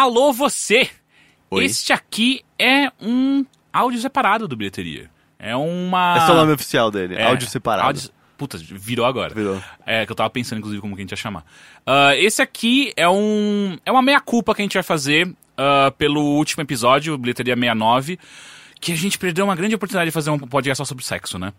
Alô, você! Oi. Este aqui é um áudio separado do bilheteria. É uma. Esse é o nome oficial dele, É, áudio separado. áudio- Puta, virou agora. Virou. É, que eu tava pensando, inclusive, como que a gente ia chamar. Ah, esse aqui é um. É uma meia-culpa que a gente vai fazer ah, pelo último episódio, Bilheteria 69, que a gente perdeu uma grande oportunidade de fazer um podcast só sobre sexo, né?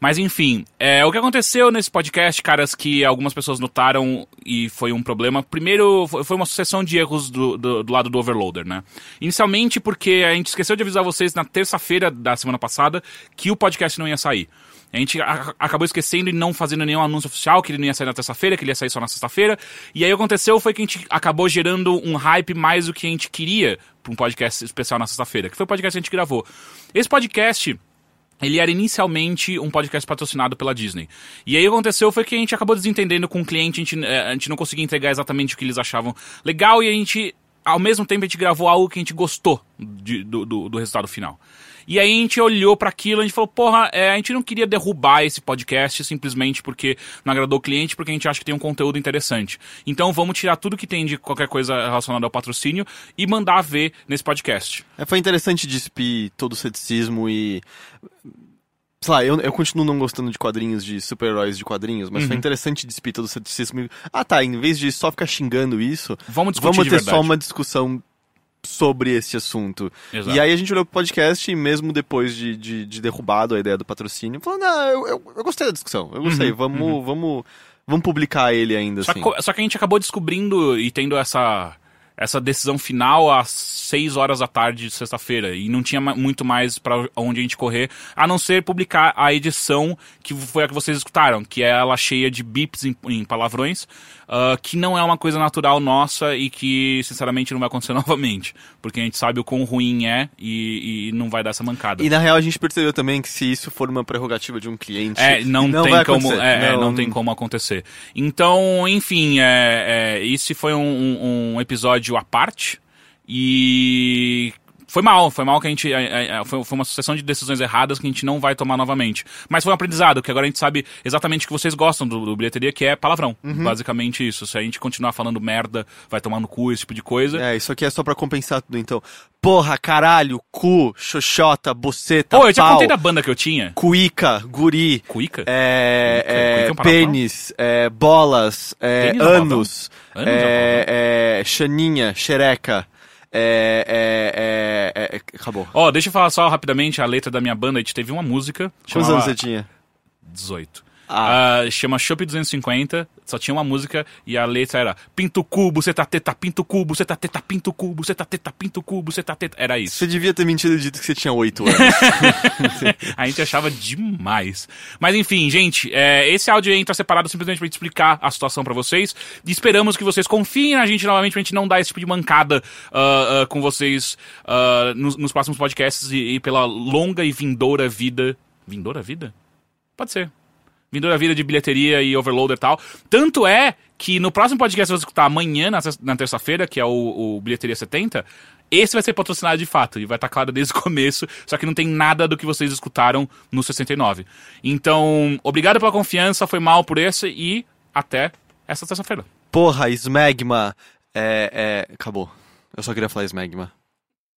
Mas enfim, é, o que aconteceu nesse podcast, caras, que algumas pessoas notaram e foi um problema. Primeiro, foi uma sucessão de erros do, do, do lado do Overloader, né? Inicialmente porque a gente esqueceu de avisar vocês na terça-feira da semana passada que o podcast não ia sair. A gente acabou esquecendo e não fazendo nenhum anúncio oficial que ele não ia sair na terça-feira, que ele ia sair só na sexta-feira. E aí aconteceu foi que a gente acabou gerando um hype mais do que a gente queria para um podcast especial na sexta-feira, que foi o podcast que a gente gravou. Esse podcast ele era inicialmente um podcast patrocinado pela Disney. E aí o que aconteceu foi que a gente acabou desentendendo com o cliente, a gente, eh, a gente não conseguia entregar exatamente o que eles achavam legal e a gente, ao mesmo tempo, a gente gravou algo que a gente gostou de- do, do, do resultado final. E aí a gente olhou para aquilo e a gente falou, porra, eh, a gente não queria derrubar esse podcast simplesmente porque não agradou o cliente, porque a gente acha que tem um conteúdo interessante. Então vamos tirar tudo que tem de qualquer coisa relacionada ao patrocínio e mandar ver nesse podcast. É, foi interessante despir todo o ceticismo e. Sei lá, eu, eu continuo não gostando de quadrinhos, de super-heróis de quadrinhos, mas foi Uhum. interessante despir todo o ceticismo. Ah tá, em vez de só ficar xingando isso, Vamos discutir vamos ter só uma discussão sobre esse assunto. Exato. E aí a gente olhou pro podcast e mesmo depois de, de, de derrubado a ideia do patrocínio, falou, não, eu, eu, eu gostei da discussão, eu gostei, Uhum, vamos, vamos, vamos publicar ele ainda Só assim. que, só que a gente acabou descobrindo e tendo essa, essa decisão final às 6 horas da tarde de sexta-feira. E não tinha muito mais pra onde a gente correr, a não ser publicar a edição que foi a que vocês escutaram, que é ela cheia de bips em, em palavrões, ah, que não é uma coisa natural nossa e que, sinceramente, não vai acontecer novamente. Porque a gente sabe o quão ruim é e, e não vai dar essa mancada. E na real a gente percebeu também que se isso for uma prerrogativa de um cliente, É, não, tem vai como, acontecer. é, é, não... tem como acontecer. Então, enfim, é, é, esse foi um, um- um episódio à parte e foi mal, foi mal que a gente, é, é, foi, uma sucessão de decisões erradas que a gente não vai tomar novamente. Mas foi um aprendizado, que agora a gente sabe exatamente o que vocês gostam do, do bilheteria, que é palavrão. Uhum. Basicamente isso. Se a gente continuar falando merda, vai tomar no cu, esse tipo de coisa. É, isso aqui é só pra compensar tudo, então. Porra, caralho, cu, xoxota, buceta, Pô, eu já pau, contei da banda que eu tinha. cuíca, guri, Cuica? é, Cuíca? é, Cuíca é um pênis, é, bolas, é, Pênis é anos? Anos é, é, xaninha, xereca, é, é, é, é, acabou. Ó, deixa eu falar só rapidamente a letra da minha banda. A gente teve uma música. Quantos anos você tinha? 18. Ah. Ah, chama Shop 250, só tinha uma música e a letra era Pinto cubo, você tá teta, pinto cubo, você tá teta, pinto cubo, você tá teta, pinto cubo, você tá teta. Era isso. Você devia ter mentido e dito que você tinha 8 anos. A gente achava demais. Mas enfim, gente, é, esse áudio aí entra separado simplesmente pra gente explicar a situação pra vocês. E esperamos que vocês confiem na gente novamente pra gente não dar esse tipo de mancada ah, ah, com vocês nos, nos próximos podcasts e, e pela longa e vindoura vida. Vindoura vida? Pode ser. Vindoura vida de bilheteria e overloader e tal. Tanto é que no próximo podcast que você escutar amanhã, na, na terça-feira, que é o, o Bilheteria 70, esse vai ser patrocinado de fato. E vai estar claro desde o começo, só que não tem nada do que vocês escutaram no 69. Então, obrigado pela confiança, foi mal por esse e até essa terça-feira. Porra, smegma, é, é, acabou. Eu só queria falar smegma.